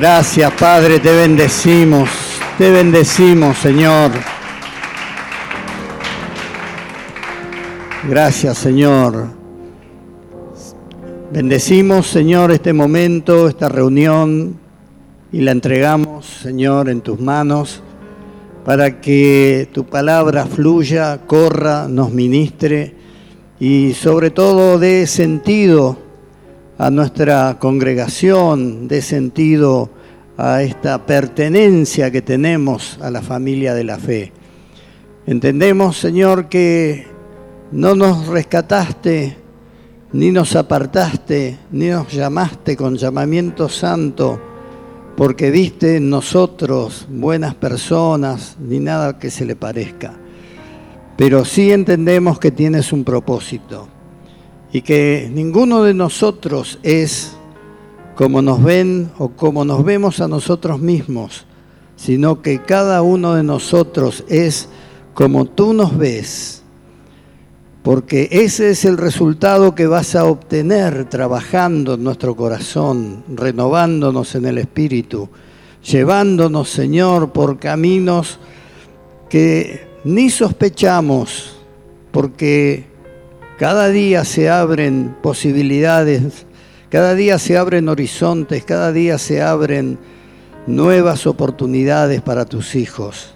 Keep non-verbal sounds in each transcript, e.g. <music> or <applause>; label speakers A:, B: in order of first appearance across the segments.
A: Gracias, Padre, te bendecimos, te bendecimos, Señor. Gracias, Señor. Bendecimos, Señor, este momento, esta reunión y la entregamos, Señor, en tus manos para que tu palabra fluya, corra, nos ministre y sobre todo dé sentido a nuestra congregación, dé sentido a esta pertenencia que tenemos a la familia de la fe. Entendemos, Señor, que no nos rescataste, ni nos apartaste, ni nos llamaste con llamamiento santo, porque viste en nosotros buenas personas, ni nada que se le parezca. Pero sí entendemos que tienes un propósito y que ninguno de nosotros es como nos ven o como nos vemos a nosotros mismos, sino que cada uno de nosotros es como tú nos ves, porque ese es el resultado que vas a obtener trabajando en nuestro corazón, renovándonos en el espíritu, llevándonos, Señor, por caminos que ni sospechamos, porque cada día se abren posibilidades, cada día se abren horizontes, cada día se abren nuevas oportunidades para tus hijos.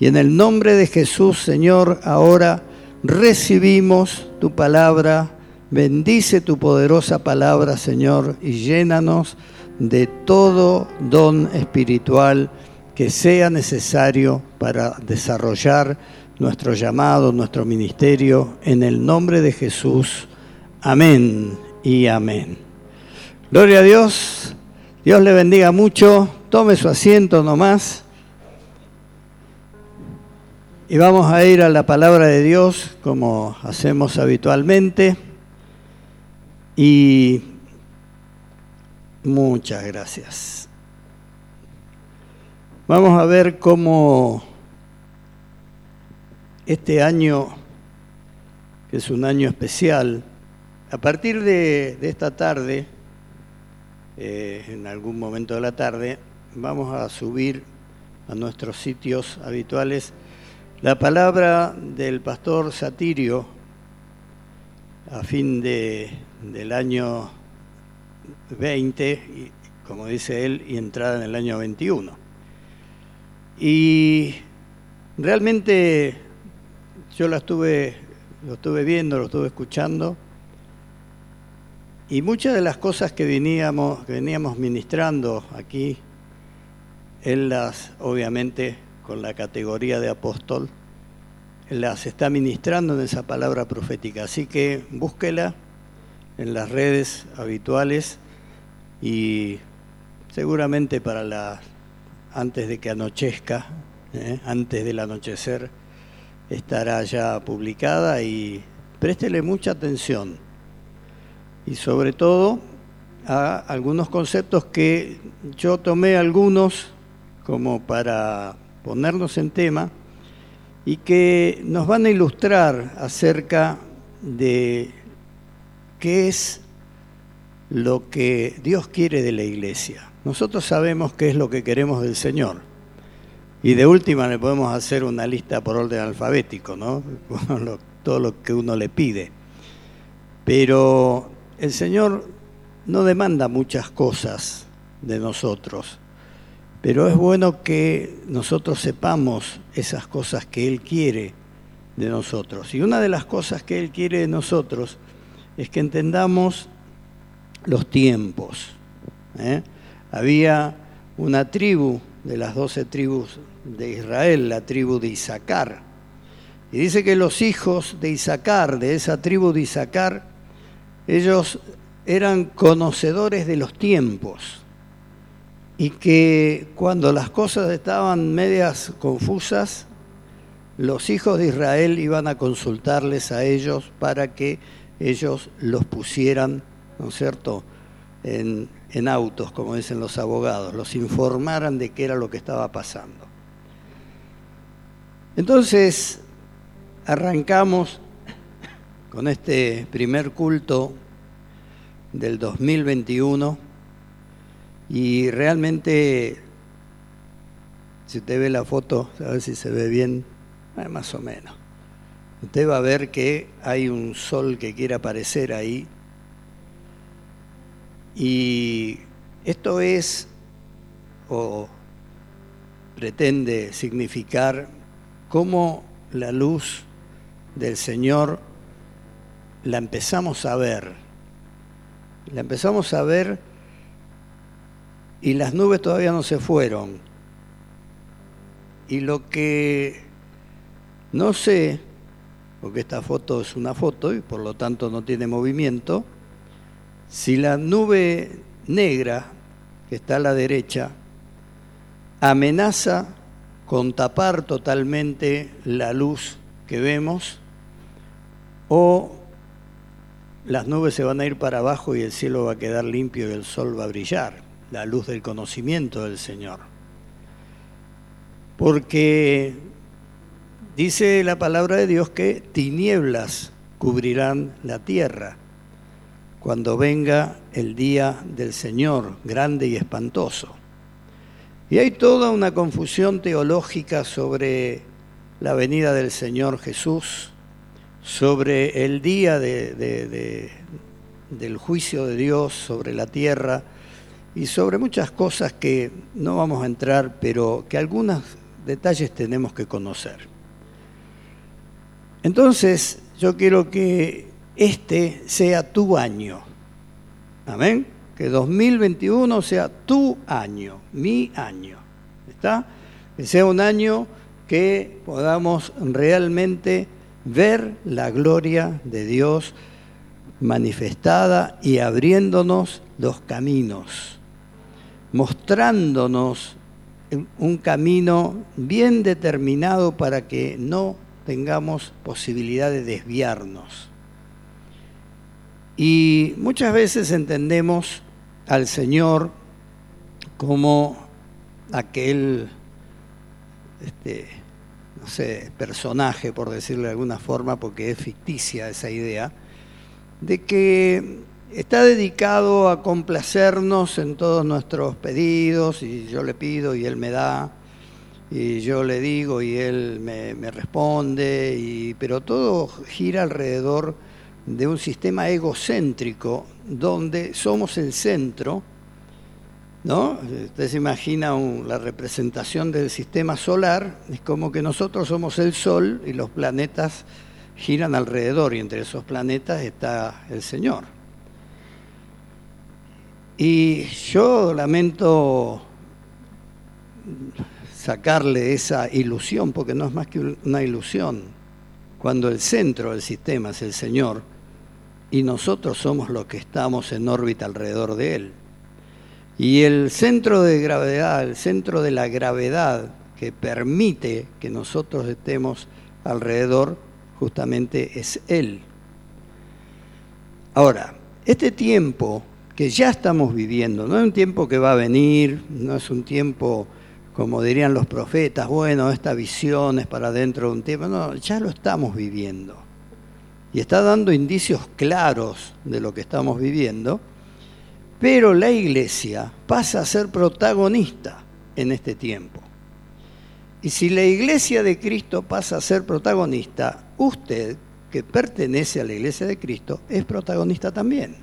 A: Y en el nombre de Jesús, Señor, ahora recibimos tu palabra, bendice tu poderosa palabra, Señor, y llénanos de todo don espiritual que sea necesario para desarrollar nuestro llamado, nuestro ministerio, en el nombre de Jesús. Amén y amén. Gloria a Dios. Dios le bendiga mucho. Tome su asiento nomás. Y vamos a ir a la palabra de Dios como hacemos habitualmente. Y muchas gracias. Vamos a ver cómo este año, que es un año especial, a partir de, esta tarde, eh, en algún momento de la tarde, vamos a subir a nuestros sitios habituales la palabra del pastor Satirio a fin de, del año 20, como dice él, y entrada en el año 21. Y realmente yo la estuve, lo estuve viendo, lo estuve escuchando, y muchas de las cosas que veníamos, que veníamos ministrando aquí, él las, obviamente, con la categoría de apóstol, las está ministrando en esa palabra profética. Así que búsquela en las redes habituales y seguramente para la antes de que anochezca, ¿eh? antes del anochecer, estará ya publicada y préstele mucha atención. Y sobre todo a algunos conceptos que yo tomé algunos como para ponernos en tema y que nos van a ilustrar acerca de qué es lo que Dios quiere de la iglesia. Nosotros sabemos qué es lo que queremos del Señor y de última le podemos hacer una lista por orden alfabético, ¿no? <laughs> Todo lo que uno le pide. Pero el Señor no demanda muchas cosas de nosotros, pero es bueno que nosotros sepamos esas cosas que Él quiere de nosotros. Y una de las cosas que Él quiere de nosotros es que entendamos los tiempos. ¿eh? Había una tribu de las doce tribus de Israel, la tribu de Isaacar. Y dice que los hijos de Isaacar, de esa tribu de Isaacar, ellos eran conocedores de los tiempos y que cuando las cosas estaban medias confusas, los hijos de Israel iban a consultarles a ellos para que ellos los pusieran, ¿no es cierto?, en, en autos, como dicen los abogados, los informaran de qué era lo que estaba pasando. Entonces, arrancamos con este primer culto del 2021 Y realmente, si usted ve la foto, a ver si se ve bien, eh, más o menos. Usted va a ver que hay un sol que quiere aparecer ahí. Y esto es, o pretende significar, cómo la luz del Señor la empezamos a ver. La empezamos a ver y las nubes todavía no se fueron. Y lo que no sé, porque esta foto es una foto y por lo tanto no tiene movimiento, si la nube negra que está a la derecha amenaza con tapar totalmente la luz que vemos o las nubes se van a ir para abajo y el cielo va a quedar limpio y el sol va a brillar, la luz del conocimiento del Señor. Porque dice la palabra de Dios que tinieblas cubrirán la tierra cuando venga el día del Señor, grande y espantoso. Y hay toda una confusión teológica sobre la venida del Señor Jesús, sobre el día del juicio de Dios sobre la tierra y sobre muchas cosas que no vamos a entrar, pero que algunos detalles tenemos que conocer. Entonces, yo quiero que este sea tu año. Amén. Que 2021 sea tu año, mi año. ¿Está? Que sea un año que podamos realmente ver la gloria de Dios manifestada y abriéndonos los caminos, mostrándonos un camino bien determinado para que no tengamos posibilidad de desviarnos. Y muchas veces entendemos al Señor como aquel este, no sé, personaje, por decirlo de alguna forma, porque es ficticia esa idea, de que está dedicado a complacernos en todos nuestros pedidos, y yo le pido y él me da, y yo le digo y él me, responde, y, pero todo gira alrededor de un sistema egocéntrico donde somos el centro ¿no? Usted se imagina la representación del sistema solar, es como que nosotros somos el Sol y los planetas giran alrededor y entre esos planetas está el Señor. Y yo lamento sacarle esa ilusión, porque no es más que una ilusión, cuando el centro del sistema es el Señor y nosotros somos los que estamos en órbita alrededor de Él. Y el centro de gravedad, el centro de la gravedad que permite que nosotros estemos alrededor, justamente es Él. Ahora, este tiempo que ya estamos viviendo, no es un tiempo que va a venir, no es un tiempo, como dirían los profetas, bueno, esta visión es para dentro de un tiempo, no, ya lo estamos viviendo. Y está dando indicios claros de lo que estamos viviendo pero la iglesia pasa a ser protagonista en este tiempo. Y si la iglesia de Cristo pasa a ser protagonista, usted, que pertenece a la iglesia de Cristo, es protagonista también.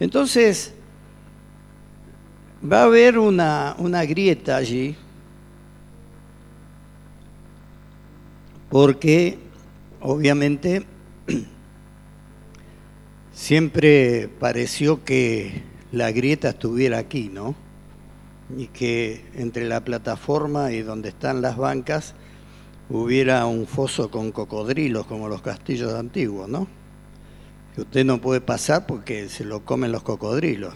A: Entonces, va a haber una, una grieta allí, porque obviamente <clears throat> Siempre pareció que la grieta estuviera aquí, ¿no? Y que entre la plataforma y donde están las bancas hubiera un foso con cocodrilos como los castillos antiguos, ¿no? Que usted no puede pasar porque se lo comen los cocodrilos.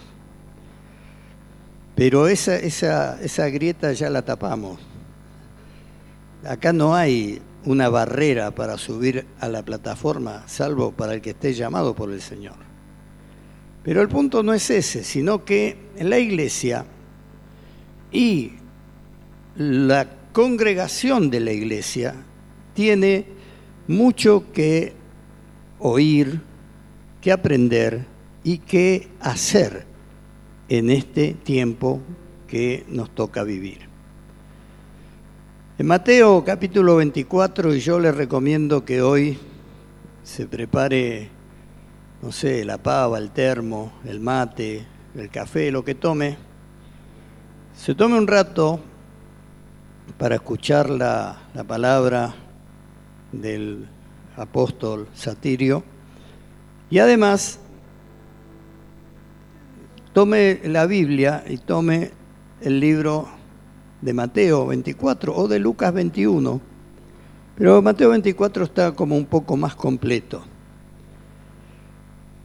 A: Pero esa, esa, esa grieta ya la tapamos. Acá no hay una barrera para subir a la plataforma, salvo para el que esté llamado por el Señor. Pero el punto no es ese, sino que la iglesia y la congregación de la iglesia tiene mucho que oír, que aprender y que hacer en este tiempo que nos toca vivir. En Mateo capítulo 24, y yo les recomiendo que hoy se prepare, no sé, la pava, el termo, el mate, el café, lo que tome, se tome un rato para escuchar la, la palabra del apóstol Satirio. Y además tome la Biblia y tome el libro de Mateo 24 o de Lucas 21, pero Mateo 24 está como un poco más completo.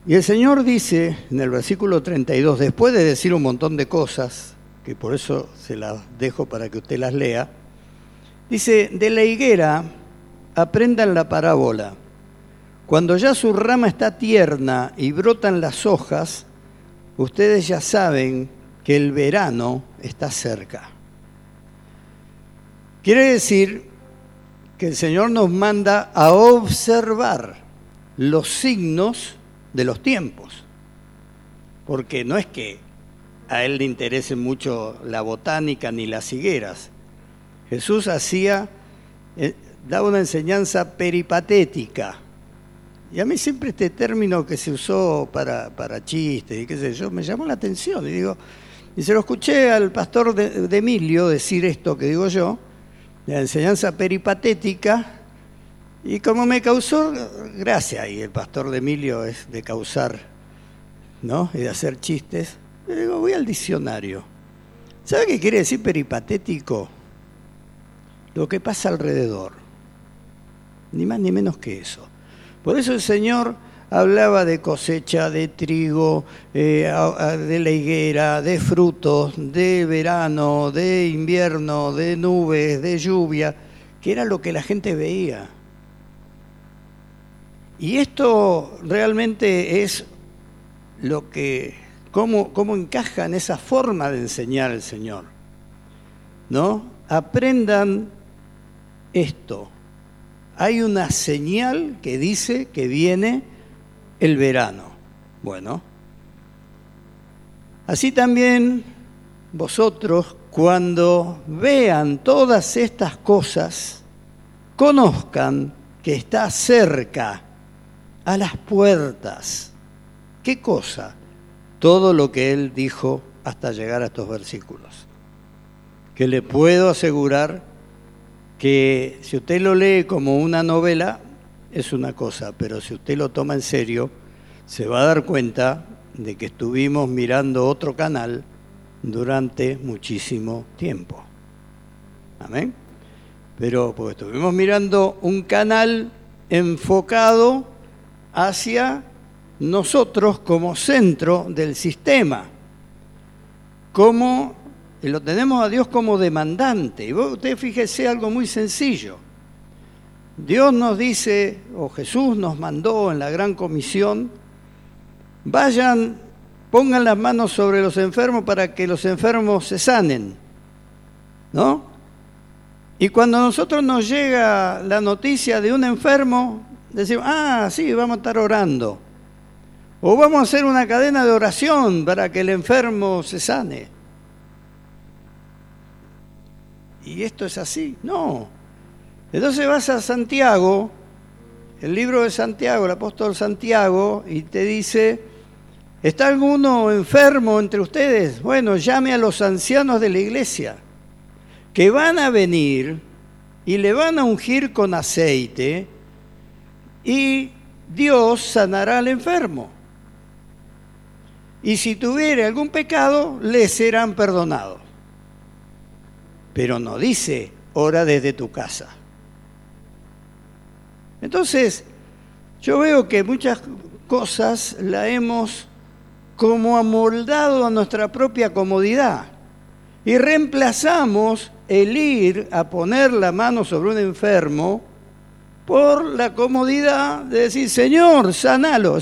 A: Y el Señor dice en el versículo 32, después de decir un montón de cosas, que por eso se las dejo para que usted las lea, dice, de la higuera aprendan la parábola. Cuando ya su rama está tierna y brotan las hojas, ustedes ya saben que el verano está cerca. Quiere decir que el Señor nos manda a observar los signos de los tiempos, porque no es que a Él le interese mucho la botánica ni las higueras. Jesús hacía, eh, daba una enseñanza peripatética, y a mí siempre este término que se usó para, para chistes y qué sé yo, me llamó la atención. Y digo, y se lo escuché al pastor de, Emilio decir esto que digo yo, la enseñanza peripatética, y como me causó gracia, y el pastor de Emilio es de causar, ¿no? Y de hacer chistes, le digo, voy al diccionario. ¿Sabe qué quiere decir peripatético? Lo que pasa alrededor. Ni más ni menos que eso. Por eso el Señor hablaba de cosecha, de trigo, eh, de la higuera, de frutos, de verano, de invierno, de nubes, de lluvia, que era lo que la gente veía. Y esto realmente es lo que, cómo, cómo encaja en esa forma de enseñar el Señor. ¿No? Aprendan esto, hay una señal que dice que viene el verano. Bueno, así también vosotros cuando vean todas estas cosas, conozcan que está cerca, a las puertas. ¿Qué cosa? Todo lo que él dijo hasta llegar a estos versículos. Que le puedo asegurar que si usted lo lee como una novela, es una cosa, pero si usted lo toma en serio, se va a dar cuenta de que estuvimos mirando otro canal durante muchísimo tiempo. Amén. Pero pues estuvimos mirando un canal enfocado hacia nosotros como centro del sistema, como lo tenemos a Dios como demandante. Y usted fíjese algo muy sencillo. Dios nos dice, o Jesús nos mandó en la gran comisión, vayan, pongan las manos sobre los enfermos para que los enfermos se sanen. ¿No? Y cuando a nosotros nos llega la noticia de un enfermo, decimos, ah, sí, vamos a estar orando. O vamos a hacer una cadena de oración para que el enfermo se sane. y esto es así. No. Entonces vas a Santiago, el libro de Santiago, el apóstol Santiago, y te dice, ¿está alguno enfermo entre ustedes? Bueno, llame a los ancianos de la iglesia, que van a venir y le van a ungir con aceite, y Dios sanará al enfermo. Y si tuviere algún pecado, le serán perdonados pero no dice, ora desde tu casa. Entonces, yo veo que muchas cosas la hemos como amoldado a nuestra propia comodidad y reemplazamos el ir a poner la mano sobre un enfermo por la comodidad de decir, Señor, sanalo.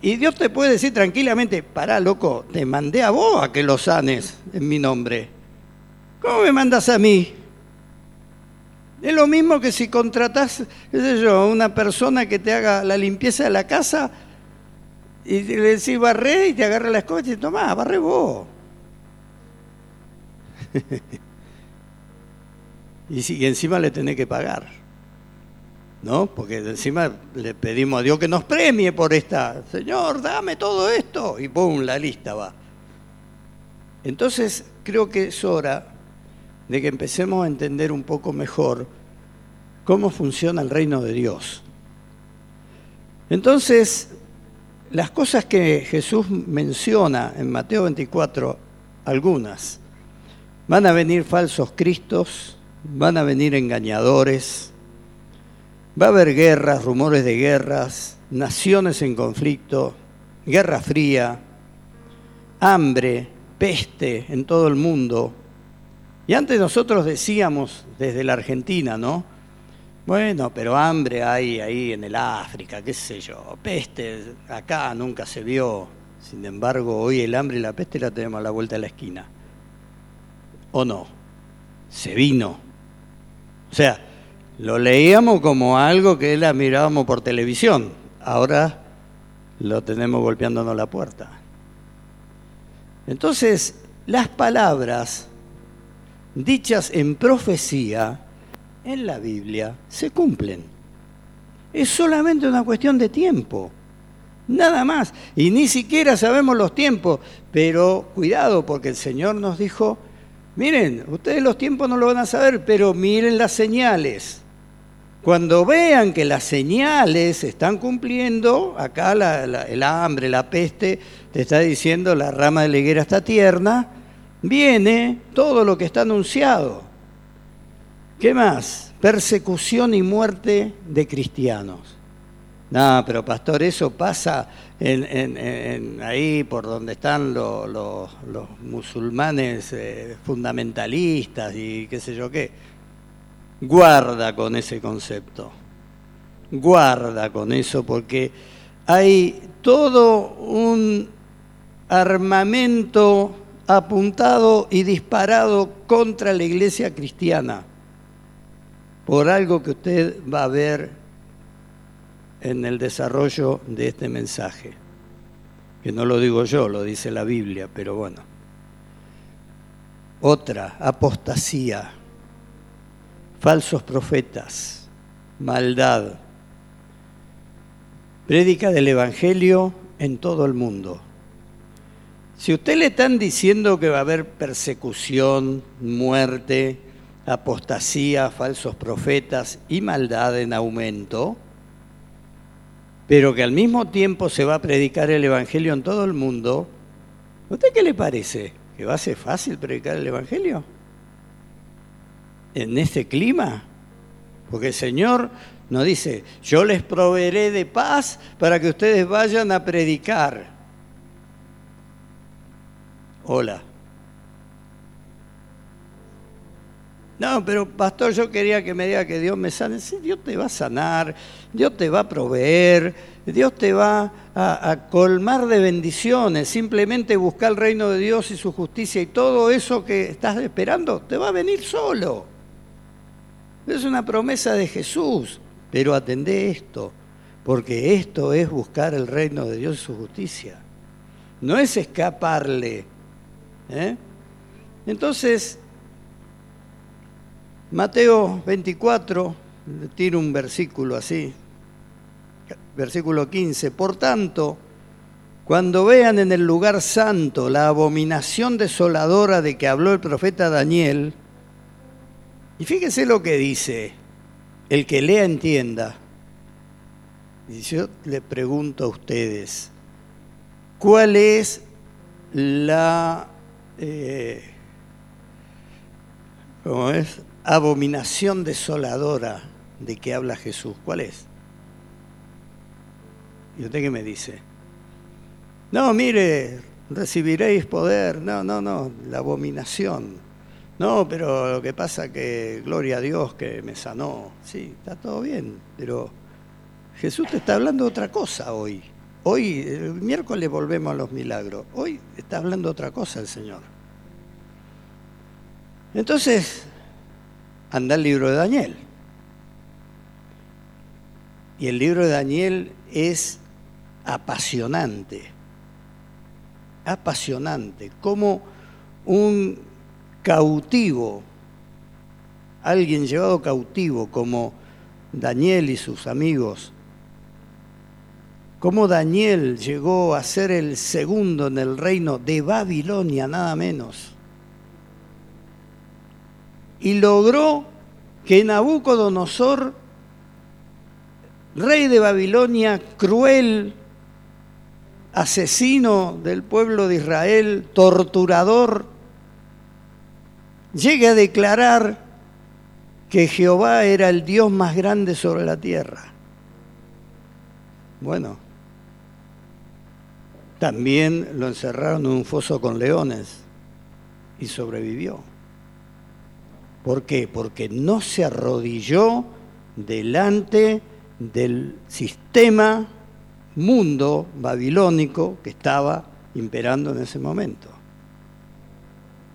A: Y Dios te puede decir tranquilamente, pará, loco, te mandé a vos a que lo sanes en mi nombre. ¿Cómo me mandas a mí? Es lo mismo que si contratás, qué sé yo, a una persona que te haga la limpieza de la casa Y le decís barré y te agarra la escoba y te tomá, barré vos. <laughs> y, encima le tenés que pagar. ¿No? Porque encima le pedimos a Dios que nos premie por esta. Señor, dame todo esto. Y ¡pum! La lista va. Entonces, creo que es hora de que empecemos a entender un poco mejor cómo funciona el reino de Dios. Entonces, las cosas que Jesús menciona en Mateo 24, algunas, van a venir falsos cristos, van a venir engañadores, va a haber guerras, rumores de guerras, naciones en conflicto, guerra fría, hambre, peste en todo el mundo. Y antes nosotros decíamos desde la Argentina, ¿no? Bueno, pero hambre hay ahí en el África, qué sé yo. Peste acá nunca se vio. Sin embargo, hoy el hambre y la peste la tenemos a la vuelta de la esquina. ¿O no? Se vino. O sea, lo leíamos como algo que la mirábamos por televisión. Ahora lo tenemos golpeándonos la puerta. Entonces, las palabras dichas en profecía en la Biblia se cumplen. Es solamente una cuestión de tiempo. Nada más. Y ni siquiera sabemos los tiempos. Pero cuidado, porque el Señor nos dijo, miren, ustedes los tiempos no lo van a saber, pero miren las señales. Cuando vean que las señales se están cumpliendo, acá el hambre, la peste, te está diciendo la rama de la higuera está tierna, viene todo lo que está anunciado. ¿Qué más? Persecución y muerte de cristianos. No, pero pastor, eso pasa en, ahí por donde están los, musulmanes eh, fundamentalistas y qué sé yo qué. Guarda con ese concepto. Guarda con eso porque hay todo un armamento apuntado y disparado contra la iglesia cristiana por algo que usted va a ver en el desarrollo de este mensaje. Que no lo digo yo, lo dice la Biblia, pero bueno. Otra, apostasía, falsos profetas, maldad. Prédica del Evangelio en todo el mundo. Si usted le están diciendo que va a haber persecución, muerte, apostasía, falsos profetas y maldad en aumento, pero que al mismo tiempo se va a predicar el Evangelio en todo el mundo, ¿a usted qué le parece? ¿Que va a ser fácil predicar el Evangelio? ¿En este clima? Porque el Señor nos dice, yo les proveeré de paz para que ustedes vayan a predicar. Hola. No, pero pastor, yo quería que me diga que Dios me sane. Sí, Dios te va a sanar, Dios te va a proveer, Dios te va a, colmar de bendiciones. Simplemente buscar el reino de Dios y su justicia y todo eso que estás esperando te va a venir solo. Es una promesa de Jesús, pero atendé esto, porque esto es buscar el reino de Dios y su justicia. No es escaparle. ¿Eh? Entonces, Mateo 24, tiro un versículo así, versículo 15, por tanto, cuando vean en el lugar santo la abominación desoladora de que habló el profeta Daniel, y fíjese lo que dice, el que lea entienda, y yo le pregunto a ustedes, ¿cuál es la... Eh, ¿Cómo es? abominación desoladora de que habla Jesús, ¿cuál es? ¿Y usted qué me dice? No, mire, recibiréis poder. No, no, no, la abominación. No, pero lo que pasa que, gloria a Dios que me sanó. Sí, está todo bien, pero Jesús te está hablando otra cosa hoy. Hoy, el miércoles volvemos a los milagros. Hoy está hablando otra cosa el Señor. Entonces, anda el libro de Daniel. Y el libro de Daniel es apasionante, apasionante, como un cautivo, alguien llevado cautivo como Daniel y sus amigos, como Daniel llegó a ser el segundo en el reino de Babilonia, nada menos, y logró que Nabucodonosor, rey de Babilonia, cruel, asesino del pueblo de Israel, torturador, llegue a declarar que Jehová era el Dios más grande sobre la tierra. Bueno, también lo encerraron en un foso con leones y sobrevivió. ¿Por qué? Porque no se arrodilló delante del sistema mundo babilónico que estaba imperando en ese momento.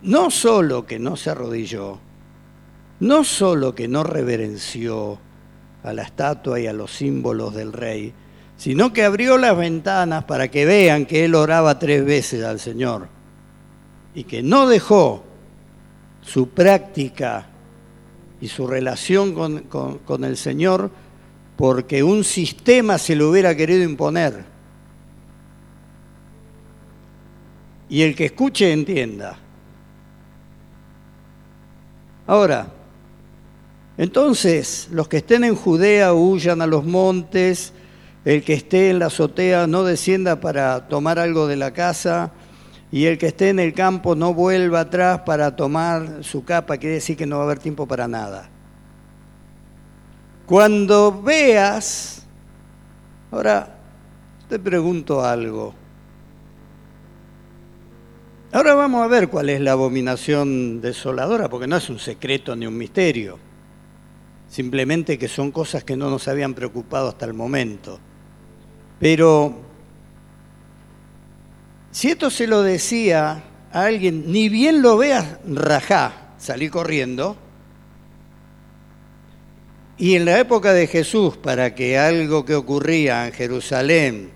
A: No solo que no se arrodilló, no solo que no reverenció a la estatua y a los símbolos del rey, sino que abrió las ventanas para que vean que él oraba tres veces al Señor y que no dejó su práctica y su relación con, con el Señor porque un sistema se lo hubiera querido imponer. Y el que escuche entienda. Ahora, entonces, los que estén en Judea huyan a los montes, el que esté en la azotea no descienda para tomar algo de la casa, y el que esté en el campo no vuelva atrás para tomar su capa, quiere decir que no va a haber tiempo para nada. Cuando veas, ahora te pregunto algo. Ahora vamos a ver cuál es la abominación desoladora, porque no es un secreto ni un misterio. Simplemente que son cosas que no nos habían preocupado hasta el momento. Pero si esto se lo decía a alguien, ni bien lo veas, rajá, salí corriendo, y en la época de Jesús, para que algo que ocurría en Jerusalén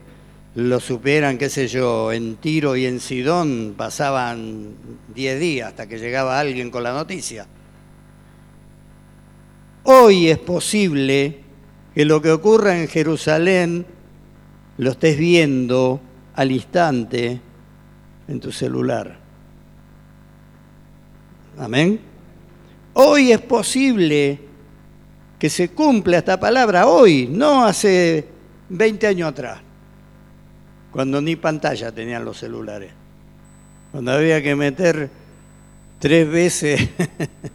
A: lo supieran, qué sé yo, en Tiro y en Sidón, pasaban 10 días hasta que llegaba alguien con la noticia. Hoy es posible que lo que ocurra en Jerusalén lo estés viendo al instante en tu celular. Amén. Hoy es posible que se cumpla esta palabra hoy, no hace 20 años atrás, cuando ni pantalla tenían los celulares, cuando había que meter tres veces,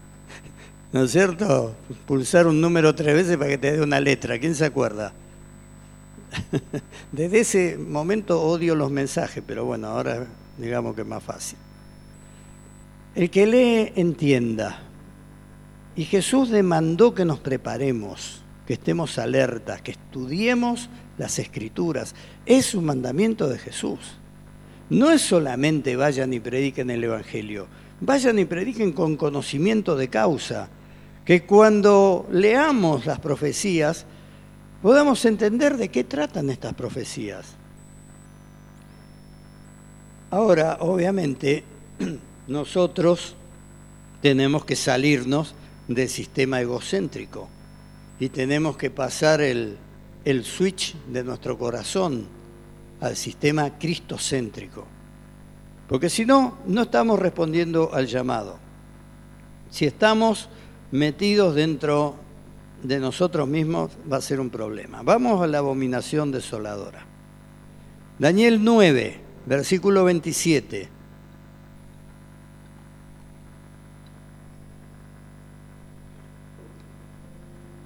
A: <laughs> ¿no es cierto? Pulsar un número tres veces para que te dé una letra, ¿quién se acuerda? <laughs> Desde ese momento odio los mensajes, pero bueno, ahora digamos que es más fácil. El que lee entienda y Jesús demandó que nos preparemos, que estemos alertas, que estudiemos las escrituras. Es un mandamiento de Jesús. No es solamente vayan y prediquen el Evangelio, vayan y prediquen con conocimiento de causa, que cuando leamos las profecías podamos entender de qué tratan estas profecías. Ahora, obviamente, <clears throat> nosotros tenemos que salirnos del sistema egocéntrico y tenemos que pasar el, el switch de nuestro corazón al sistema cristocéntrico. Porque si no, no estamos respondiendo al llamado. Si estamos metidos dentro de nosotros mismos, va a ser un problema. Vamos a la abominación desoladora. Daniel 9, versículo 27.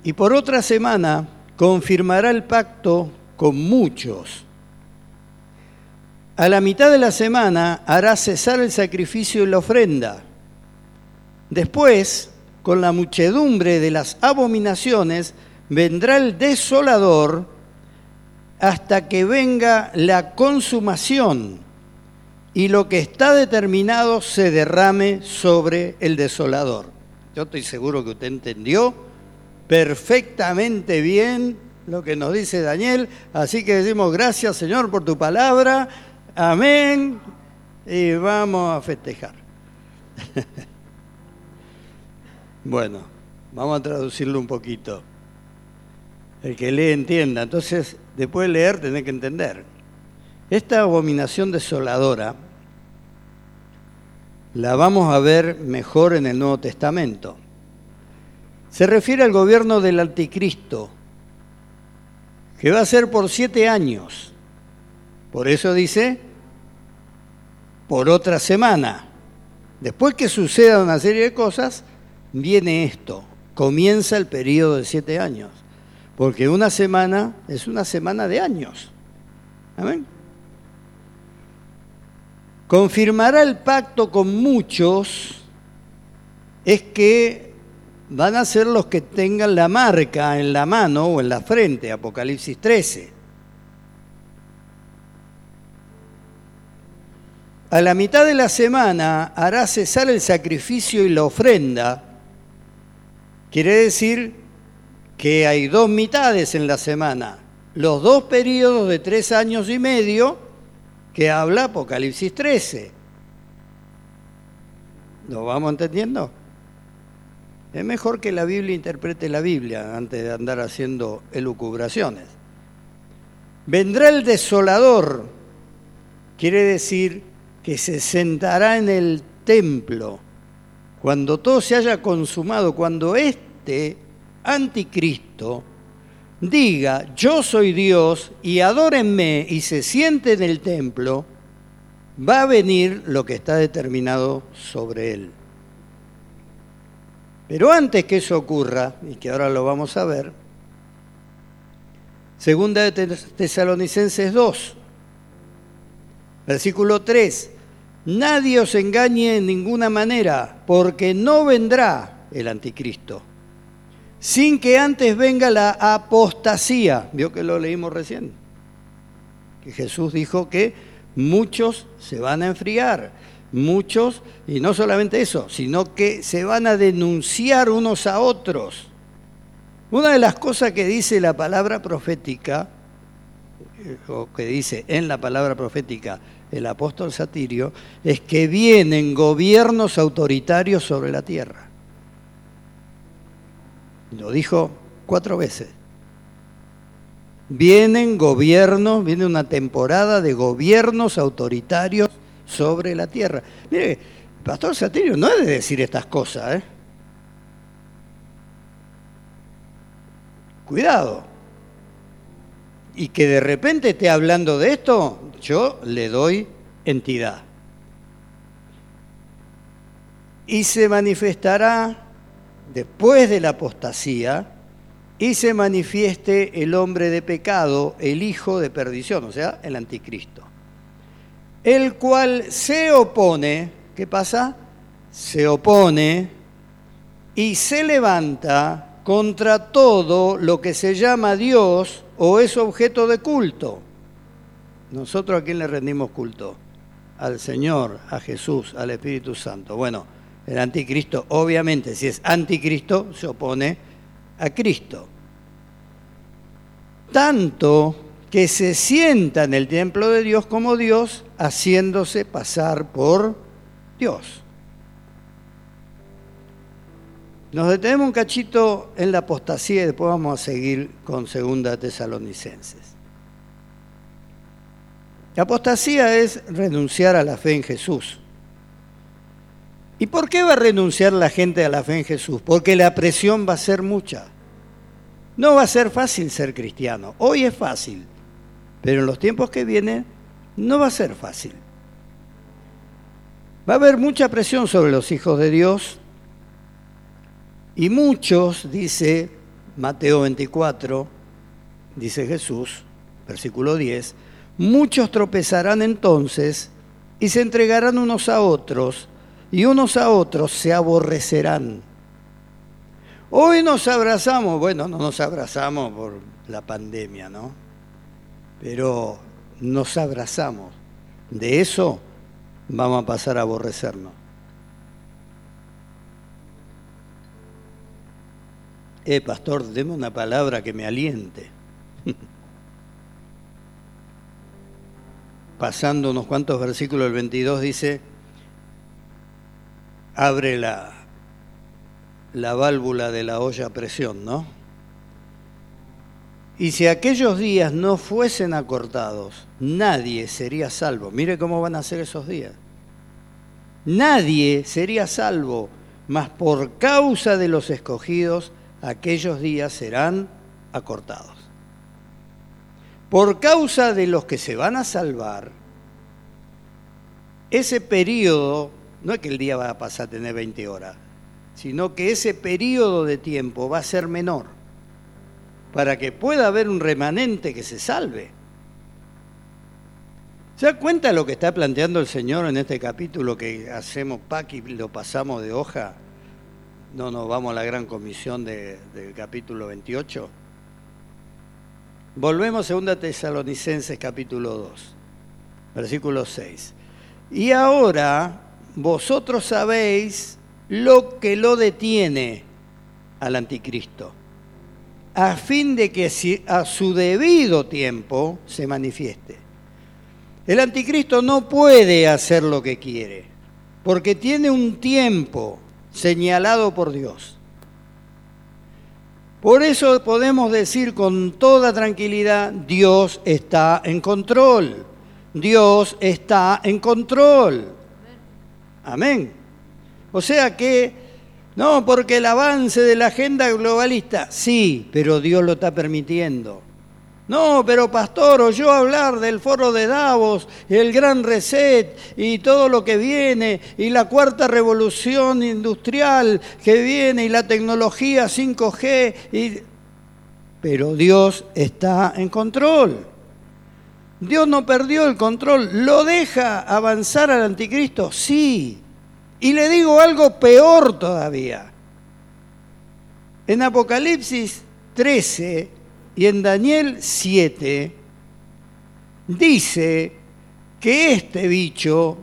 A: Y por otra semana confirmará el pacto con muchos. A la mitad de la semana hará cesar el sacrificio y la ofrenda. Después, con la muchedumbre de las abominaciones, vendrá el desolador hasta que venga la consumación y lo que está determinado se derrame sobre el desolador. Yo estoy seguro que usted entendió perfectamente bien lo que nos dice Daniel, así que decimos gracias Señor por tu palabra, amén, y vamos a festejar. <laughs> bueno, vamos a traducirlo un poquito. El que lee entienda, entonces después de leer tenés que entender. Esta abominación desoladora la vamos a ver mejor en el Nuevo Testamento. Se refiere al gobierno del anticristo, que va a ser por siete años. Por eso dice, por otra semana. Después que suceda una serie de cosas, viene esto, comienza el periodo de siete años, porque una semana es una semana de años. Amén. Confirmará el pacto con muchos, es que van a ser los que tengan la marca en la mano o en la frente, Apocalipsis 13. A la mitad de la semana hará cesar el sacrificio y la ofrenda. Quiere decir que hay dos mitades en la semana, los dos periodos de tres años y medio que habla Apocalipsis 13. ¿Lo vamos entendiendo? Es mejor que la Biblia interprete la Biblia antes de andar haciendo elucubraciones. Vendrá el desolador, quiere decir que se sentará en el templo cuando todo se haya consumado, cuando este anticristo diga, yo soy Dios y adórenme y se siente en el templo, va a venir lo que está determinado sobre él. Pero antes que eso ocurra, y que ahora lo vamos a ver, segunda de Tesalonicenses 2, versículo 3, nadie os engañe en ninguna manera, porque no vendrá el anticristo, sin que antes venga la apostasía. Vio que lo leímos recién, que Jesús dijo que muchos se van a enfriar muchos, y no solamente eso, sino que se van a denunciar unos a otros. Una de las cosas que dice la palabra profética, o que dice en la palabra profética el apóstol Satirio, es que vienen gobiernos autoritarios sobre la tierra. Lo dijo cuatro veces. Vienen gobiernos, viene una temporada de gobiernos autoritarios sobre la tierra. Mire, el pastor Satirio no es de decir estas cosas, ¿eh? Cuidado. Y que de repente esté hablando de esto, yo le doy entidad. Y se manifestará después de la apostasía y se manifieste el hombre de pecado, el hijo de perdición, o sea, el anticristo el cual se opone, ¿qué pasa? Se opone y se levanta contra todo lo que se llama Dios o es objeto de culto. ¿Nosotros a quién le rendimos culto? Al Señor, a Jesús, al Espíritu Santo. Bueno, el anticristo, obviamente, si es anticristo, se opone a Cristo. Tanto que se sienta en el templo de Dios como Dios, haciéndose pasar por Dios. Nos detenemos un cachito en la apostasía y después vamos a seguir con Segunda Tesalonicenses. La apostasía es renunciar a la fe en Jesús. ¿Y por qué va a renunciar la gente a la fe en Jesús? Porque la presión va a ser mucha. No va a ser fácil ser cristiano. Hoy es fácil. Pero en los tiempos que vienen no va a ser fácil. Va a haber mucha presión sobre los hijos de Dios y muchos, dice Mateo 24, dice Jesús, versículo 10, muchos tropezarán entonces y se entregarán unos a otros y unos a otros se aborrecerán. Hoy nos abrazamos, bueno, no nos abrazamos por la pandemia, ¿no? pero nos abrazamos. De eso vamos a pasar a aborrecernos. Eh, pastor, deme una palabra que me aliente. <laughs> Pasando unos cuantos versículos, el 22 dice, abre la, la válvula de la olla a presión, ¿no? Y si aquellos días no fuesen acortados, nadie sería salvo. Mire cómo van a ser esos días. Nadie sería salvo, mas por causa de los escogidos, aquellos días serán acortados. Por causa de los que se van a salvar, ese periodo, no es que el día va a pasar a tener 20 horas, sino que ese periodo de tiempo va a ser menor, para que pueda haber un remanente que se salve. ¿Se da cuenta lo que está planteando el Señor en este capítulo que hacemos pack lo pasamos de hoja? No nos vamos a la gran comisión del capítulo 28. Volvemos a 2 Tesalonicenses capítulo 2, versículo 6. Y ahora vosotros sabéis lo que lo detiene al anticristo, a fin de que a su debido tiempo se manifieste. El anticristo no puede hacer lo que quiere, porque tiene un tiempo señalado por Dios. Por eso podemos decir con toda tranquilidad, Dios está en control. Dios está en control. Amén. O sea que, no, porque el avance de la agenda globalista, sí, pero Dios lo está permitiendo. No, pero pastor, oyó hablar del foro de Davos, el gran reset y todo lo que viene, y la cuarta revolución industrial que viene, y la tecnología 5G, y... pero Dios está en control. Dios no perdió el control. ¿Lo deja avanzar al anticristo? Sí. Y le digo algo peor todavía. En Apocalipsis 13 y en Daniel 7 dice que este bicho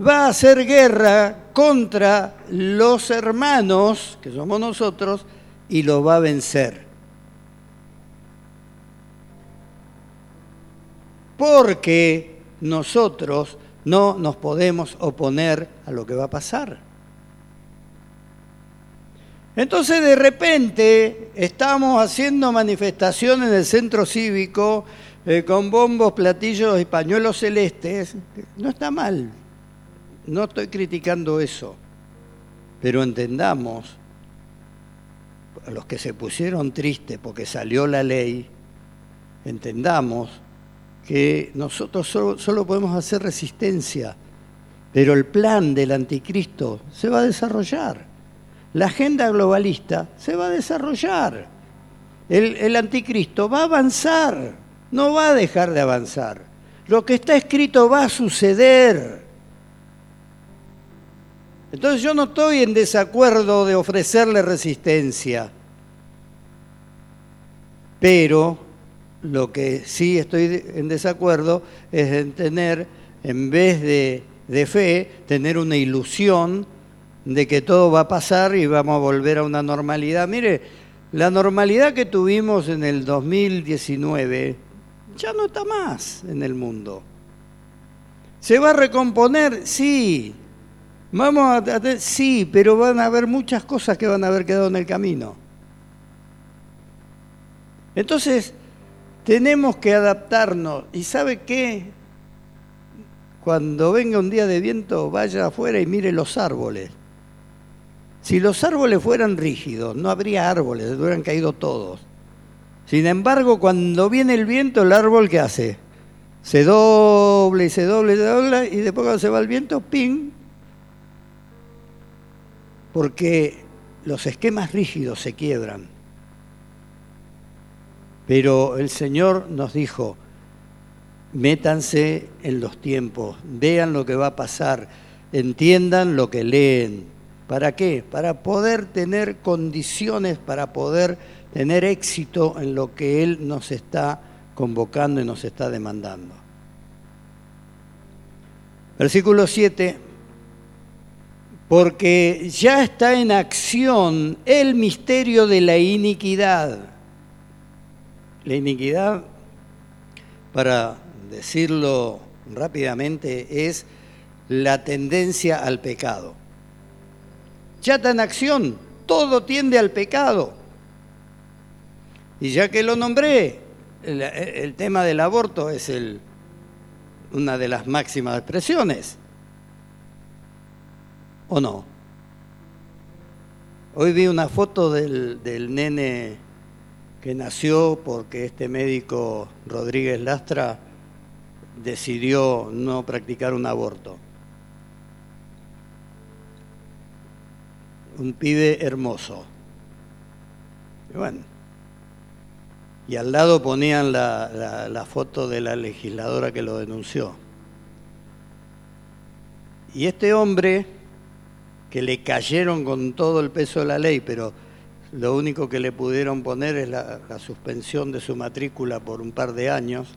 A: va a hacer guerra contra los hermanos, que somos nosotros, y lo va a vencer. Porque nosotros no nos podemos oponer a lo que va a pasar. Entonces de repente estamos haciendo manifestaciones en el centro cívico eh, con bombos, platillos y pañuelos celestes. No está mal, no estoy criticando eso, pero entendamos, a los que se pusieron tristes porque salió la ley, entendamos que nosotros solo, podemos hacer resistencia, pero el plan del anticristo se va a desarrollar. La agenda globalista se va a desarrollar. El, anticristo va a avanzar, no va a dejar de avanzar. Lo que está escrito va a suceder. Entonces yo no estoy en desacuerdo de ofrecerle resistencia, pero lo que sí estoy en desacuerdo es en tener, en vez de, de fe, tener una ilusión de que todo va a pasar y vamos a volver a una normalidad. Mire, la normalidad que tuvimos en el 2019 ya no está más en el mundo. ¿Se va a recomponer? Sí. Vamos a, sí, pero van a haber muchas cosas que van a haber quedado en el camino. Entonces, tenemos que adaptarnos. ¿Y sabe qué? Cuando venga un día de viento, vaya afuera y mire los árboles. Si los árboles fueran rígidos, no habría árboles, se hubieran caído todos. Sin embargo, cuando viene el viento, el árbol ¿qué hace? Se dobla y se dobla y se dobla y después cuando se va el viento, ¡ping! Porque los esquemas rígidos se quiebran. Pero el Señor nos dijo, métanse en los tiempos, vean lo que va a pasar, entiendan lo que leen. ¿Para qué? Para poder tener condiciones, para poder tener éxito en lo que Él nos está convocando y nos está demandando. Versículo 7, porque ya está en acción el misterio de la iniquidad La iniquidad, para decirlo rápidamente, es la tendencia al pecado. Ya está en acción, todo tiende al pecado. Y ya que lo nombré, el, tema del aborto es una de las máximas expresiones. ¿O no? Hoy vi una foto del nene que nació porque este médico Rodríguez Lastra decidió no practicar un aborto. Un pibe hermoso. Y bueno, y al lado ponían la, foto de la legisladora que lo denunció. Y este hombre, que le cayeron con todo el peso de la ley, pero lo único que le pudieron poner es la, suspensión de su matrícula por un par de años,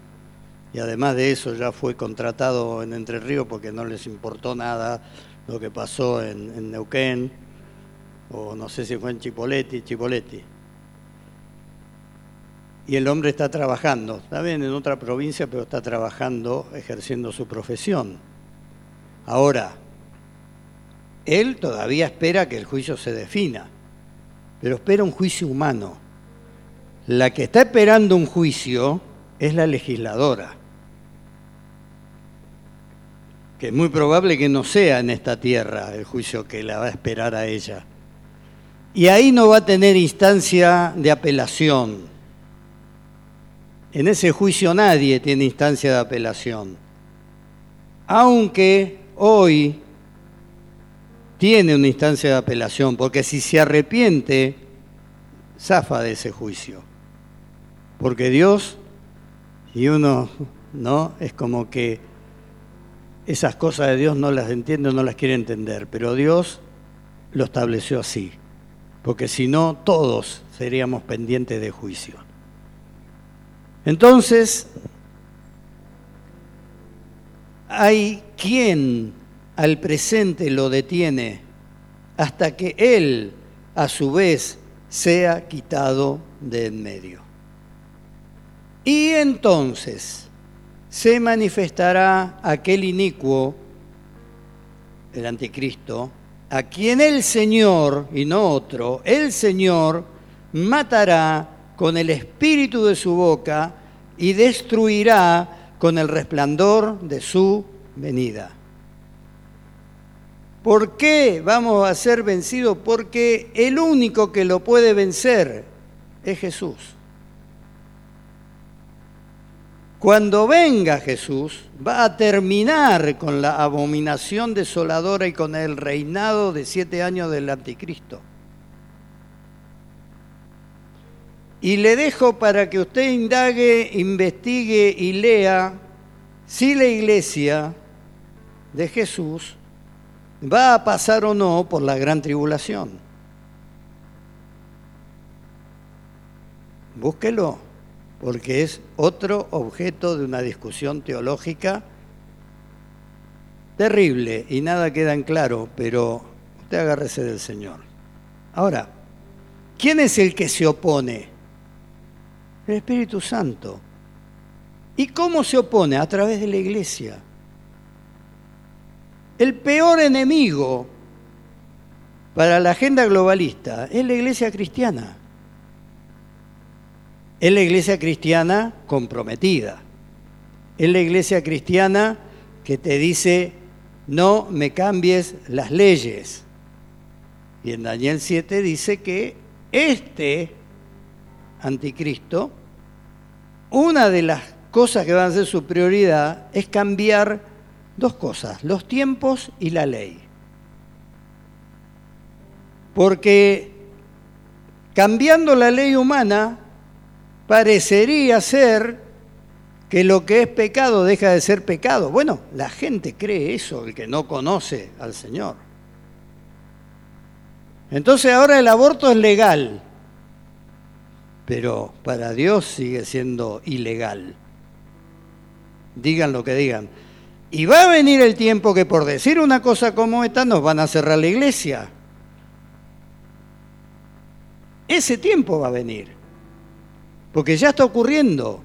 A: y además de eso ya fue contratado en Entre Ríos porque no les importó nada lo que pasó en, en Neuquén, o no sé si fue en Chipoletti, Chipoletti y el hombre está trabajando, está bien en otra provincia, pero está trabajando, ejerciendo su profesión. Ahora, él todavía espera que el juicio se defina, pero espera un juicio humano. La que está esperando un juicio es la legisladora, que es muy probable que no sea en esta tierra el juicio que la va a esperar a ella. Y ahí no va a tener instancia de apelación en ese juicio nadie tiene instancia de apelación, aunque hoy tiene una instancia de apelación, porque si se arrepiente, zafa de ese juicio. Porque Dios, y uno, ¿no? Es como que esas cosas de Dios no las entiende, no las quiere entender, pero Dios lo estableció así, porque si no, todos seríamos pendientes de juicio. Entonces, hay quien al presente lo detiene hasta que él, a su vez, sea quitado de en medio. Y entonces se manifestará aquel inicuo, el anticristo, a quien el Señor, y no otro, el Señor matará con el espíritu de su boca y destruirá con el resplandor de su venida. ¿Por qué vamos a ser vencidos? Porque el único que lo puede vencer es Jesús. Cuando venga Jesús, va a terminar con la abominación desoladora y con el reinado de siete años del anticristo. Y le dejo para que usted indague, investigue y lea si la iglesia de Jesús va a pasar o no por la gran tribulación. Búsquelo, porque es otro objeto de una discusión teológica terrible y nada queda en claro, pero usted agárrese del Señor. Ahora, ¿quién es el que se opone? El Espíritu Santo. ¿Y cómo se opone? A través de la iglesia. El peor enemigo para la agenda globalista es la iglesia cristiana. Es la iglesia cristiana comprometida. Es la iglesia cristiana que te dice, no me cambies las leyes. Y en Daniel 7 dice que este anticristo, una de las cosas que van a ser su prioridad es cambiar dos cosas, los tiempos y la ley. Porque cambiando la ley humana parecería ser que lo que es pecado deja de ser pecado. Bueno, la gente cree eso, el que no conoce al Señor. Entonces ahora el aborto es legal pero para Dios sigue siendo ilegal. Digan lo que digan. Y va a venir el tiempo que por decir una cosa como esta nos van a cerrar la iglesia. Ese tiempo va a venir. Porque ya está ocurriendo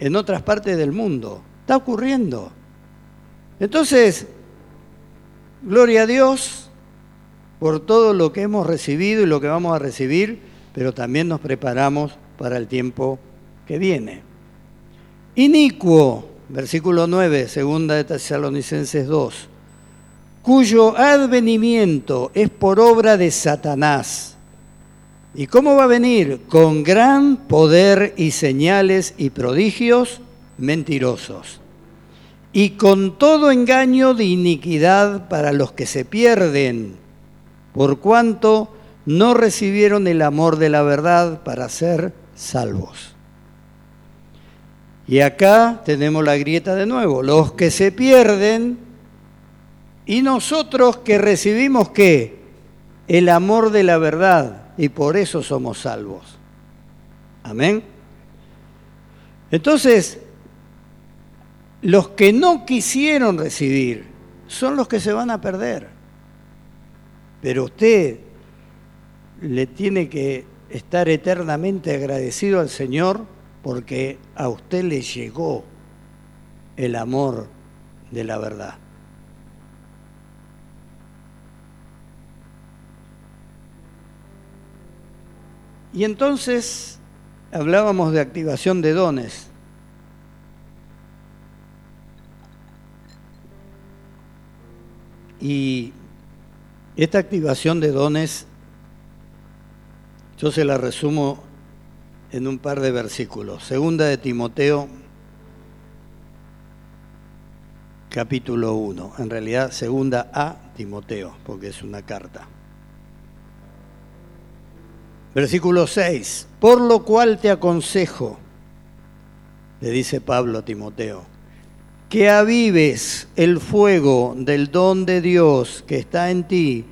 A: en otras partes del mundo, está ocurriendo. Entonces, gloria a Dios por todo lo que hemos recibido y lo que vamos a recibir, pero también nos preparamos para el tiempo que viene. Inicuo, versículo 9, segunda de Tesalonicenses 2, cuyo advenimiento es por obra de Satanás. ¿Y cómo va a venir? Con gran poder y señales y prodigios mentirosos. Y con todo engaño de iniquidad para los que se pierden, por cuanto no recibieron el amor de la verdad para ser salvos. Y acá tenemos la grieta de nuevo, los que se pierden y nosotros que recibimos qué? El amor de la verdad y por eso somos salvos. Amén. Entonces, los que no quisieron recibir son los que se van a perder. Pero usted le tiene que estar eternamente agradecido al Señor porque a usted le llegó el amor de la verdad. Y entonces hablábamos de activación de dones. Y esta activación de dones, yo se la resumo en un par de versículos. Segunda de Timoteo, capítulo 1. En realidad, segunda a Timoteo, porque es una carta. Versículo 6. Por lo cual te aconsejo, le dice Pablo a Timoteo, que avives el fuego del don de Dios que está en ti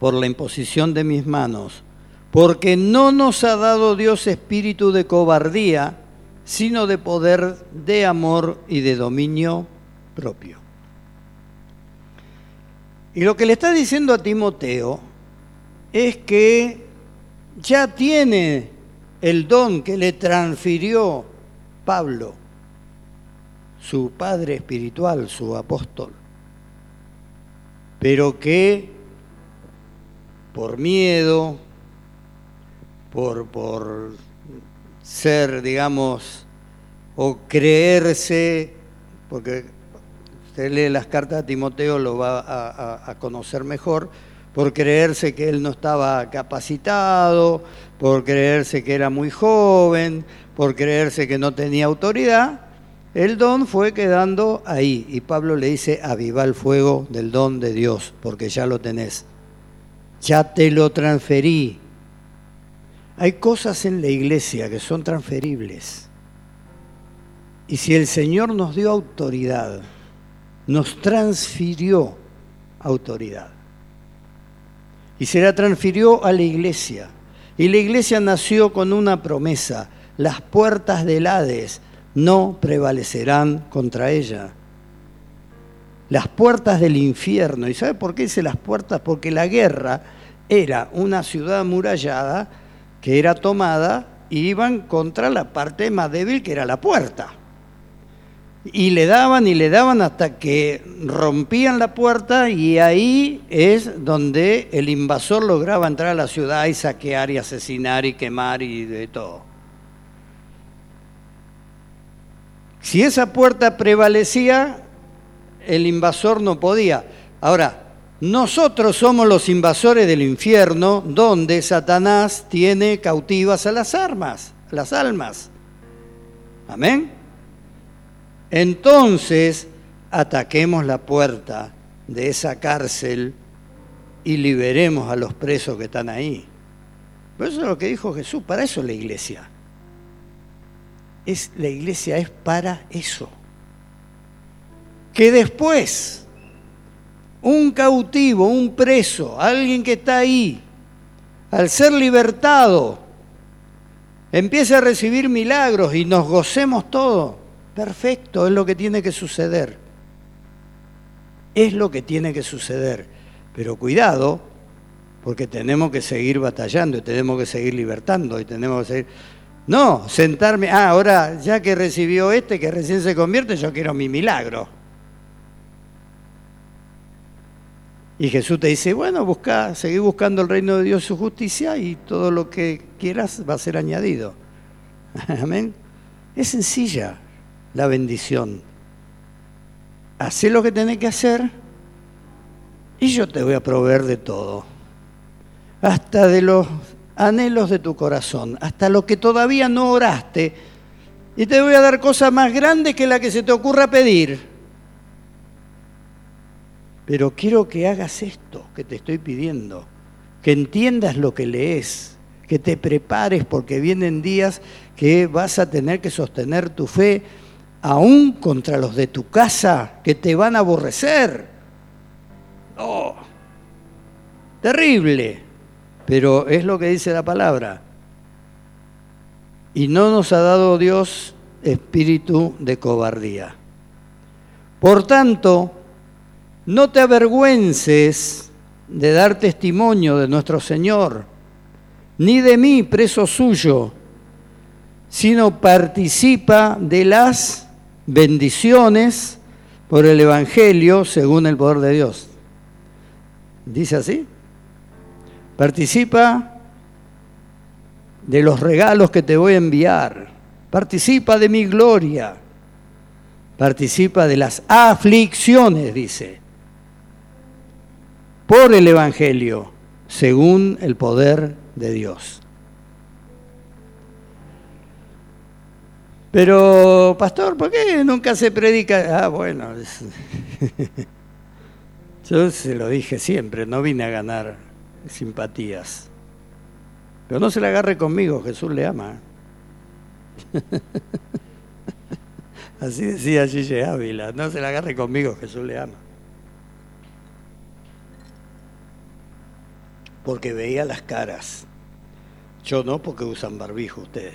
A: por la imposición de mis manos porque no nos ha dado Dios espíritu de cobardía, sino de poder, de amor y de dominio propio. Y lo que le está diciendo a Timoteo es que ya tiene el don que le transfirió Pablo, su padre espiritual, su apóstol, pero que por miedo, por, por ser, digamos, o creerse, porque usted lee las cartas de Timoteo, lo va a, a, conocer mejor, por creerse que él no estaba capacitado, por creerse que era muy joven, por creerse que no tenía autoridad, el don fue quedando ahí. Y Pablo le dice, aviva el fuego del don de Dios, porque ya lo tenés. Ya te lo transferí, hay cosas en la iglesia que son transferibles. Y si el Señor nos dio autoridad, nos transfirió autoridad. Y se la transfirió a la iglesia. Y la iglesia nació con una promesa. Las puertas del Hades no prevalecerán contra ella. Las puertas del infierno. ¿Y sabe por qué dice las puertas? Porque la guerra era una ciudad amurallada que era tomada, iban contra la parte más débil que era la puerta. Y le daban y le daban hasta que rompían la puerta y ahí es donde el invasor lograba entrar a la ciudad y saquear y asesinar y quemar y de todo. Si esa puerta prevalecía, el invasor no podía. Ahora, nosotros somos los invasores del infierno donde Satanás tiene cautivas a las armas, las almas. Amén. Entonces, ataquemos la puerta de esa cárcel y liberemos a los presos que están ahí. Pero eso es lo que dijo Jesús, para eso es la iglesia. Es, la iglesia es para eso. Que después un cautivo, un preso, alguien que está ahí, al ser libertado, empiece a recibir milagros y nos gocemos todo. Perfecto, es lo que tiene que suceder. Es lo que tiene que suceder. Pero cuidado, porque tenemos que seguir batallando y tenemos que seguir libertando y tenemos que seguir... No, sentarme, ah, ahora ya que recibió este, que recién se convierte, yo quiero mi milagro. Y Jesús te dice, bueno, busca, seguí buscando el reino de Dios su justicia y todo lo que quieras va a ser añadido. <laughs> Amén. Es sencilla la bendición. Hacé lo que tenés que hacer y yo te voy a proveer de todo. Hasta de los anhelos de tu corazón, hasta lo que todavía no oraste. Y te voy a dar cosas más grandes que la que se te ocurra pedir. Pero quiero que hagas esto que te estoy pidiendo, que entiendas lo que lees, que te prepares porque vienen días que vas a tener que sostener tu fe aún contra los de tu casa que te van a aborrecer. Oh, terrible pero es lo que dice la palabra. Y no nos ha dado Dios espíritu de cobardía. Por tanto, no te avergüences de dar testimonio de nuestro Señor, ni de mí, preso suyo, sino participa de las bendiciones por el Evangelio según el poder de Dios. ¿Dice así? Participa de los regalos que te voy a enviar. Participa de mi gloria. Participa de las aflicciones, dice, por el Evangelio, según el poder de Dios. Pero, pastor, ¿por qué nunca se predica? Ah, bueno, <laughs> yo se lo dije siempre, no vine a ganar simpatías. Pero no se le agarre conmigo, Jesús le ama. <laughs> Así decía Gigi Ávila, no se le agarre conmigo, Jesús le ama. Porque veía las caras. Yo no, porque usan barbijo ustedes.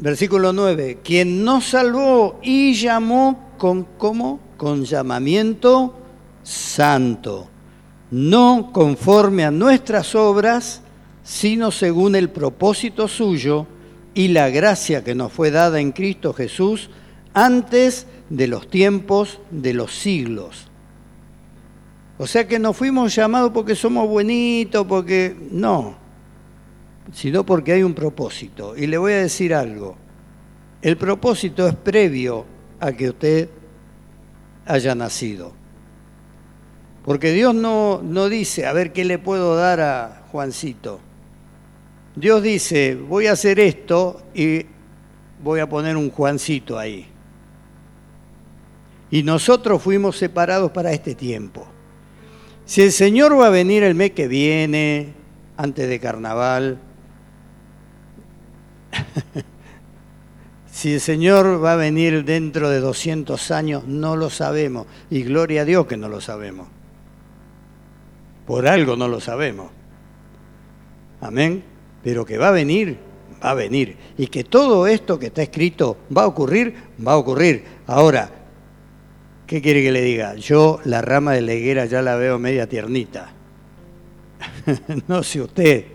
A: Versículo 9. Quien nos salvó y llamó con cómo? Con llamamiento santo, no conforme a nuestras obras, sino según el propósito suyo y la gracia que nos fue dada en Cristo Jesús antes de los tiempos de los siglos. O sea que no fuimos llamados porque somos buenitos, porque no, sino porque hay un propósito. Y le voy a decir algo, el propósito es previo a que usted haya nacido. Porque Dios no, no dice, a ver qué le puedo dar a Juancito. Dios dice, voy a hacer esto y voy a poner un Juancito ahí. Y nosotros fuimos separados para este tiempo. Si el Señor va a venir el mes que viene, antes de carnaval, <laughs> Si el Señor va a venir dentro de 200 años, no lo sabemos. Y gloria a Dios que no lo sabemos. Por algo no lo sabemos. Amén. Pero que va a venir, va a venir. Y que todo esto que está escrito va a ocurrir, va a ocurrir. Ahora, ¿qué quiere que le diga? Yo la rama de la higuera ya la veo media tiernita. <laughs> no sé usted,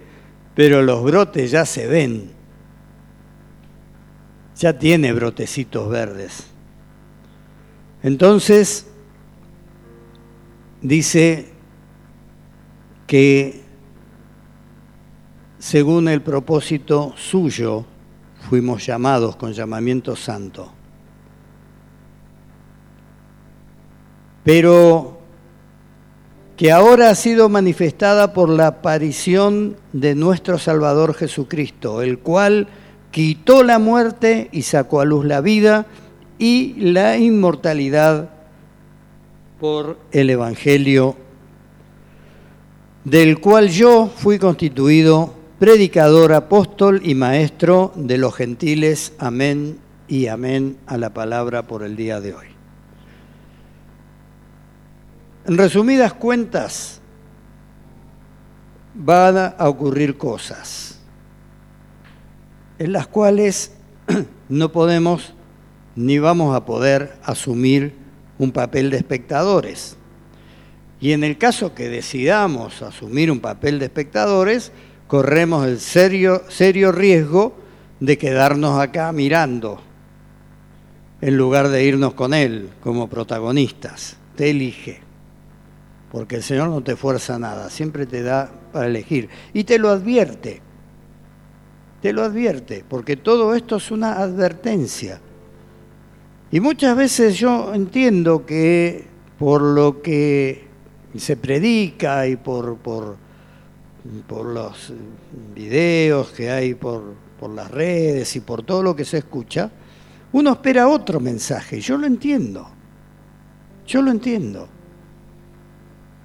A: pero los brotes ya se ven ya tiene brotecitos verdes. Entonces, dice que según el propósito suyo fuimos llamados con llamamiento santo. Pero que ahora ha sido manifestada por la aparición de nuestro Salvador Jesucristo, el cual quitó la muerte y sacó a luz la vida y la inmortalidad por el Evangelio, del cual yo fui constituido predicador, apóstol y maestro de los gentiles. Amén y amén a la palabra por el día de hoy. En resumidas cuentas, van a ocurrir cosas en las cuales <clears throat> no podemos ni vamos a poder asumir un papel de espectadores. Y en el caso que decidamos asumir un papel de espectadores, corremos el serio, serio riesgo de quedarnos acá mirando en lugar de irnos con Él como protagonistas. Te elige, porque el Señor no te fuerza nada, siempre te da para elegir. Y te lo advierte, te lo advierte, porque todo esto es una advertencia. Y muchas veces yo entiendo que por lo que se predica y por, por, por los videos que hay por, por las redes y por todo lo que se escucha, uno espera otro mensaje. Yo lo entiendo. Yo lo entiendo.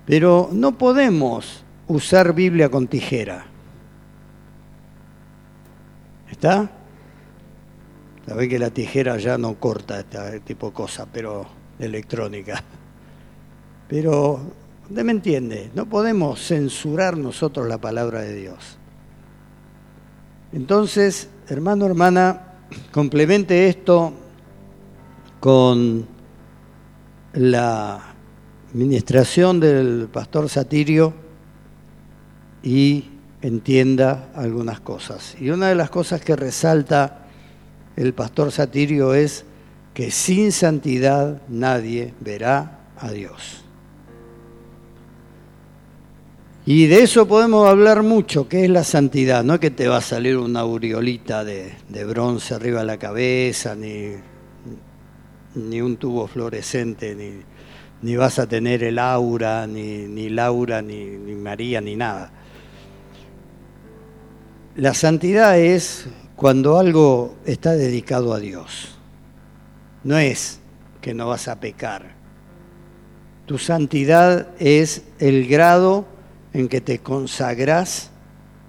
A: Pero no podemos usar Biblia con tijera. ¿Está? Sabés que la tijera ya no corta este tipo de cosas, pero electrónica. Pero, ¿usted me entiende? No podemos censurar nosotros la palabra de Dios. Entonces, hermano, hermana, complemente esto con la administración del pastor Satirio y entienda algunas cosas. Y una de las cosas que resalta el pastor Satirio es que sin santidad nadie verá a Dios. Y de eso podemos hablar mucho, que es la santidad. No es que te va a salir una aureolita de, bronce arriba de la cabeza, ni, ni un tubo fluorescente, ni, ni, vas a tener el aura, ni, ni Laura, ni, ni María, ni nada. La santidad es cuando algo está dedicado a Dios. No es que no vas a pecar. Tu santidad es el grado en que te consagras,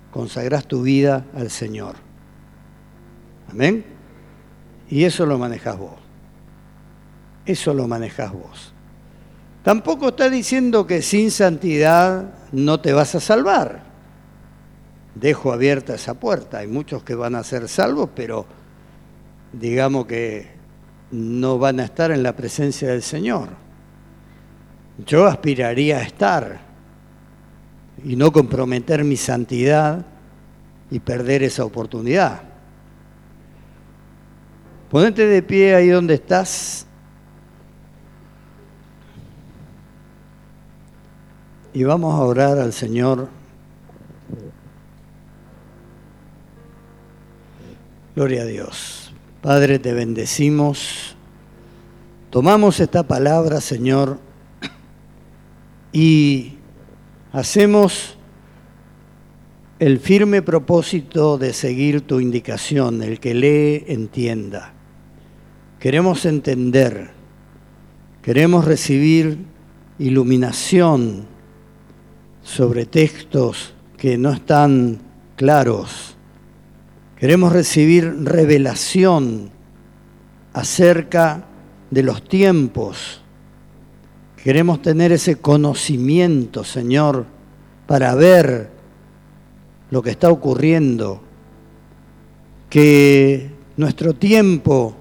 A: consagras tu vida al Señor. Amén. Y eso lo manejas vos. Eso lo manejas vos. Tampoco está diciendo que sin santidad no te vas a salvar. Dejo abierta esa puerta. Hay muchos que van a ser salvos, pero digamos que no van a estar en la presencia del Señor. Yo aspiraría a estar, y no comprometer mi santidad y perder esa oportunidad. Ponete de pie ahí donde estás y vamos a orar al Señor. Gloria a Dios. Padre, te bendecimos. Tomamos esta palabra, Señor, y Hacemos el firme propósito de seguir tu indicación, el que lee entienda. Queremos entender, queremos recibir iluminación sobre textos que no están claros. Queremos recibir revelación acerca de los tiempos Queremos tener ese conocimiento, Señor, para ver lo que está ocurriendo. Que nuestro tiempo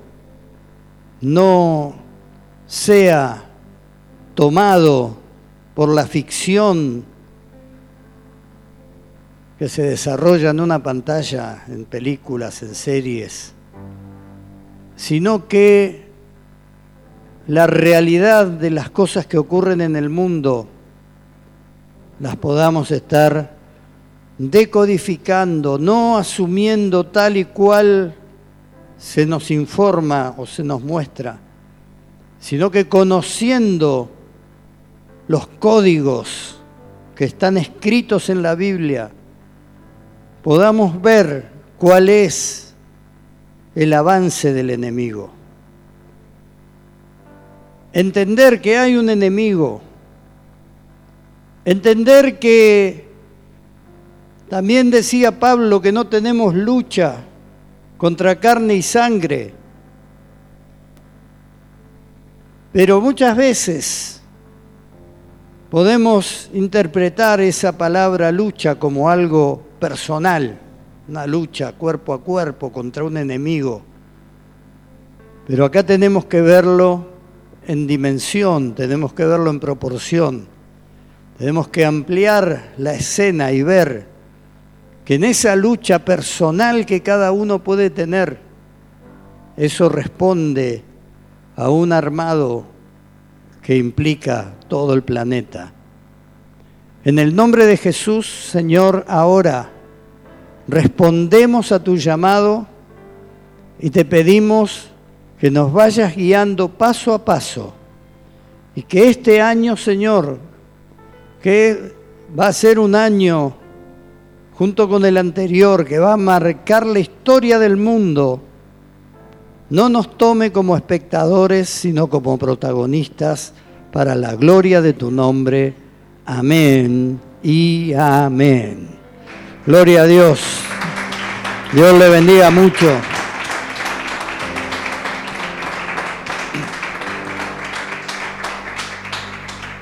A: no sea tomado por la ficción que se desarrolla en una pantalla, en películas, en series, sino que la realidad de las cosas que ocurren en el mundo las podamos estar decodificando, no asumiendo tal y cual se nos informa o se nos muestra, sino que conociendo los códigos que están escritos en la Biblia, podamos ver cuál es el avance del enemigo. Entender que hay un enemigo, entender que también decía Pablo que no tenemos lucha contra carne y sangre, pero muchas veces podemos interpretar esa palabra lucha como algo personal, una lucha cuerpo a cuerpo contra un enemigo. Pero acá tenemos que verlo en dimensión, tenemos que verlo en proporción. Tenemos que ampliar la escena y ver que en esa lucha personal que cada uno puede tener, eso responde a un armado que implica todo el planeta. En el nombre de Jesús, Señor, ahora respondemos a tu llamado y te pedimos que nos vayas guiando paso a paso y que este año, Señor, que va a ser un año junto con el anterior, que va a marcar la historia del mundo, no nos tome como espectadores, sino como protagonistas para la gloria de tu nombre. Amén y amén. Gloria a Dios. Dios le bendiga mucho.